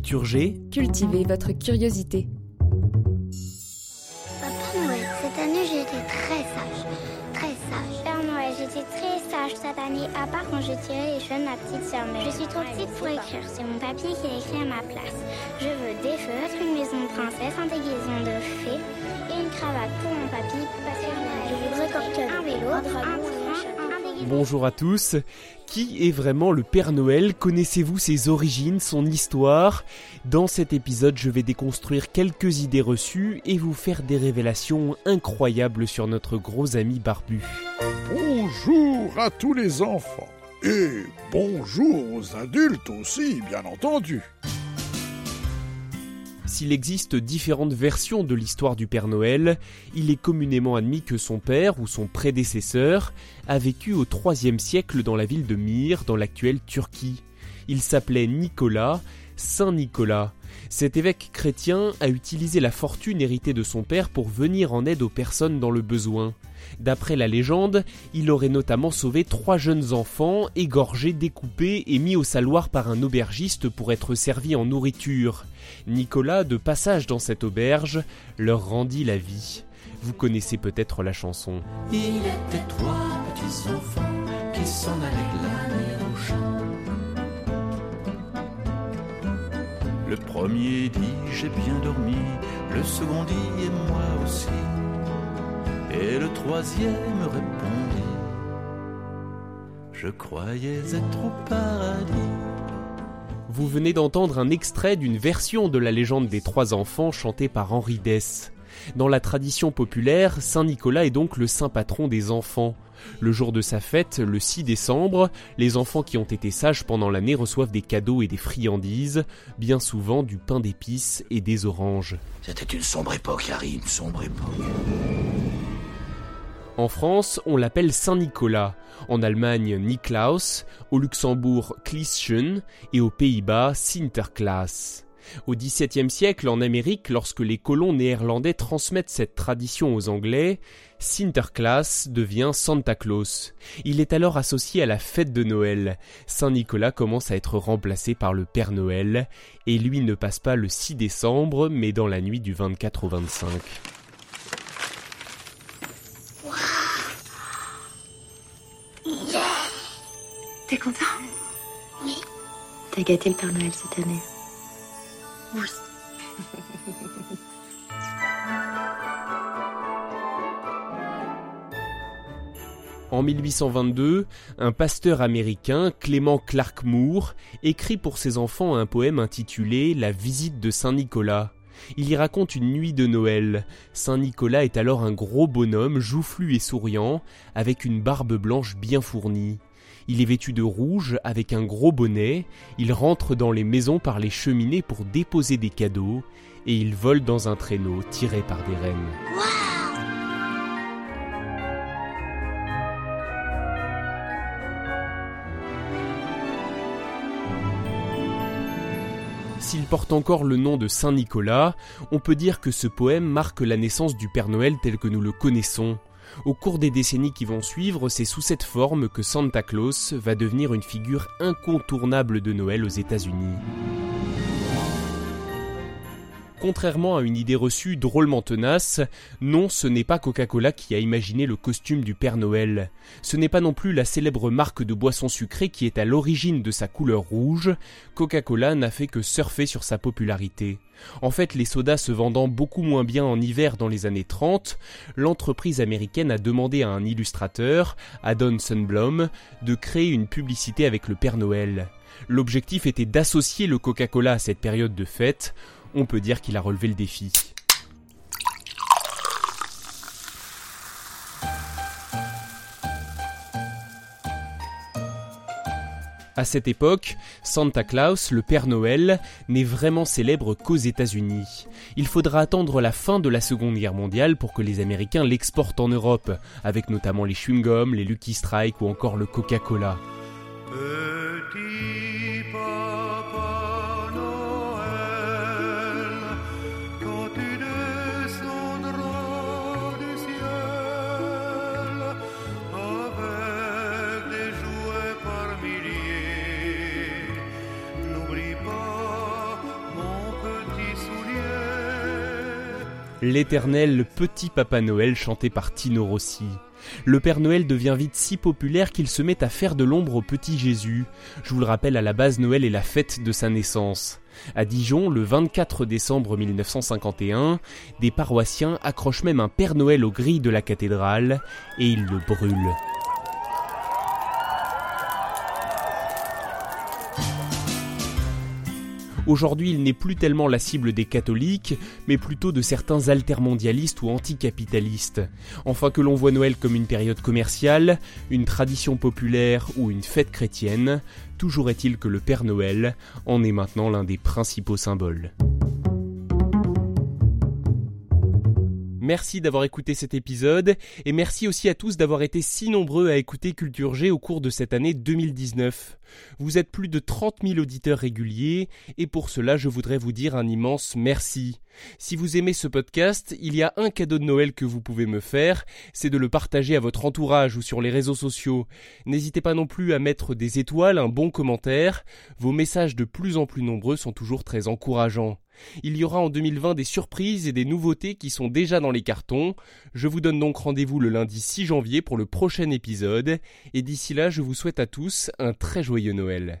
Culture G, Cultivez votre curiosité. Papa Noël, cette année j'ai été très sage. Très sage. Père Noël, j'étais très sage cette année, à part quand je tirais les cheveux de ma petite sœur. Mais je suis trop petite pour écrire, c'est mon papier qui a écrit à ma place. Je veux des feutres, une maison de princesse, un déguisement de fée et une cravate pour mon papy. Parce que je voudrais comme un vélo, un. Bonjour à tous. Qui est vraiment le Père Noël? Connaissez-vous ses origines, son histoire? Dans cet épisode, je vais déconstruire quelques idées reçues et vous faire des révélations incroyables sur notre gros ami barbu. Bonjour à tous les enfants. Et bonjour aux adultes aussi, bien entendu. S'il existe différentes versions de l'histoire du Père Noël, il est communément admis que son père ou son prédécesseur a vécu au IIIe siècle dans la ville de Myre, dans l'actuelle Turquie. Il s'appelait Nicolas, Saint Nicolas. Cet évêque chrétien a utilisé la fortune héritée de son père pour venir en aide aux personnes dans le besoin. D'après la légende, il aurait notamment sauvé trois jeunes enfants, égorgés, découpés et mis au saloir par un aubergiste pour être servis en nourriture. Nicolas, de passage dans cette auberge, leur rendit la vie. Vous connaissez peut-être la chanson. Il était trois petits enfants qui s'en allaient glaner au champ. Le premier dit j'ai bien dormi, le second dit et moi aussi. Et le troisième répondit Je croyais être au paradis. Vous venez d'entendre un extrait d'une version de la légende des trois enfants chantée par Henri Dess. Dans la tradition populaire, Saint Nicolas est donc le saint patron des enfants. Le jour de sa fête, le 6 décembre, les enfants qui ont été sages pendant l'année reçoivent des cadeaux et des friandises, bien souvent du pain d'épices et des oranges. C'était une sombre époque, Harry, une sombre époque. En France, on l'appelle Saint Nicolas, en Allemagne Niklaus, au Luxembourg Klischen et aux Pays-Bas Sinterklaas. Au XVIIe siècle, en Amérique, lorsque les colons néerlandais transmettent cette tradition aux Anglais, Sinterklaas devient Santa Claus. Il est alors associé à la fête de Noël. Saint Nicolas commence à être remplacé par le Père Noël, et lui ne passe pas le 6 décembre, mais dans la nuit du 24 au 25. T'es content? Oui. T'as gâté le Père Noël cette année? En 1822, un pasteur américain, Clément Clark Moore, écrit pour ses enfants un poème intitulé La visite de Saint Nicolas. Il y raconte une nuit de Noël. Saint Nicolas est alors un gros bonhomme, joufflu et souriant, avec une barbe blanche bien fournie. Il est vêtu de rouge avec un gros bonnet, il rentre dans les maisons par les cheminées pour déposer des cadeaux, et il vole dans un traîneau tiré par des rennes. S'il porte encore le nom de Saint Nicolas, on peut dire que ce poème marque la naissance du Père Noël tel que nous le connaissons. Au cours des décennies qui vont suivre, c'est sous cette forme que Santa Claus va devenir une figure incontournable de Noël aux États-Unis. Contrairement à une idée reçue drôlement tenace, non, ce n'est pas Coca-Cola qui a imaginé le costume du Père Noël. Ce n'est pas non plus la célèbre marque de boissons sucrées qui est à l'origine de sa couleur rouge. Coca-Cola n'a fait que surfer sur sa popularité. En fait, les sodas se vendant beaucoup moins bien en hiver dans les années 30, l'entreprise américaine a demandé à un illustrateur, Adon Sunblom, de créer une publicité avec le Père Noël. L'objectif était d'associer le Coca-Cola à cette période de fête. On peut dire qu'il a relevé le défi. À cette époque, Santa Claus, le Père Noël, n'est vraiment célèbre qu'aux États-Unis. Il faudra attendre la fin de la Seconde Guerre mondiale pour que les Américains l'exportent en Europe, avec notamment les chewing-gums, les Lucky Strike ou encore le Coca-Cola. L'éternel petit Papa Noël chanté par Tino Rossi. Le Père Noël devient vite si populaire qu'il se met à faire de l'ombre au petit Jésus. Je vous le rappelle, à la base, Noël est la fête de sa naissance. À Dijon, le 24 décembre 1951, des paroissiens accrochent même un Père Noël aux grilles de la cathédrale et ils le brûlent. Aujourd'hui, il n'est plus tellement la cible des catholiques, mais plutôt de certains altermondialistes ou anticapitalistes. Enfin que l'on voit Noël comme une période commerciale, une tradition populaire ou une fête chrétienne, toujours est-il que le Père Noël en est maintenant l'un des principaux symboles. Merci d'avoir écouté cet épisode et merci aussi à tous d'avoir été si nombreux à écouter Culture G au cours de cette année 2019. Vous êtes plus de 30 000 auditeurs réguliers et pour cela je voudrais vous dire un immense merci. Si vous aimez ce podcast, il y a un cadeau de Noël que vous pouvez me faire, c'est de le partager à votre entourage ou sur les réseaux sociaux. N'hésitez pas non plus à mettre des étoiles, un bon commentaire. Vos messages de plus en plus nombreux sont toujours très encourageants. Il y aura en 2020 des surprises et des nouveautés qui sont déjà dans les cartons. Je vous donne donc rendez-vous le lundi 6 janvier pour le prochain épisode. Et d'ici là, je vous souhaite à tous un très joyeux Noël.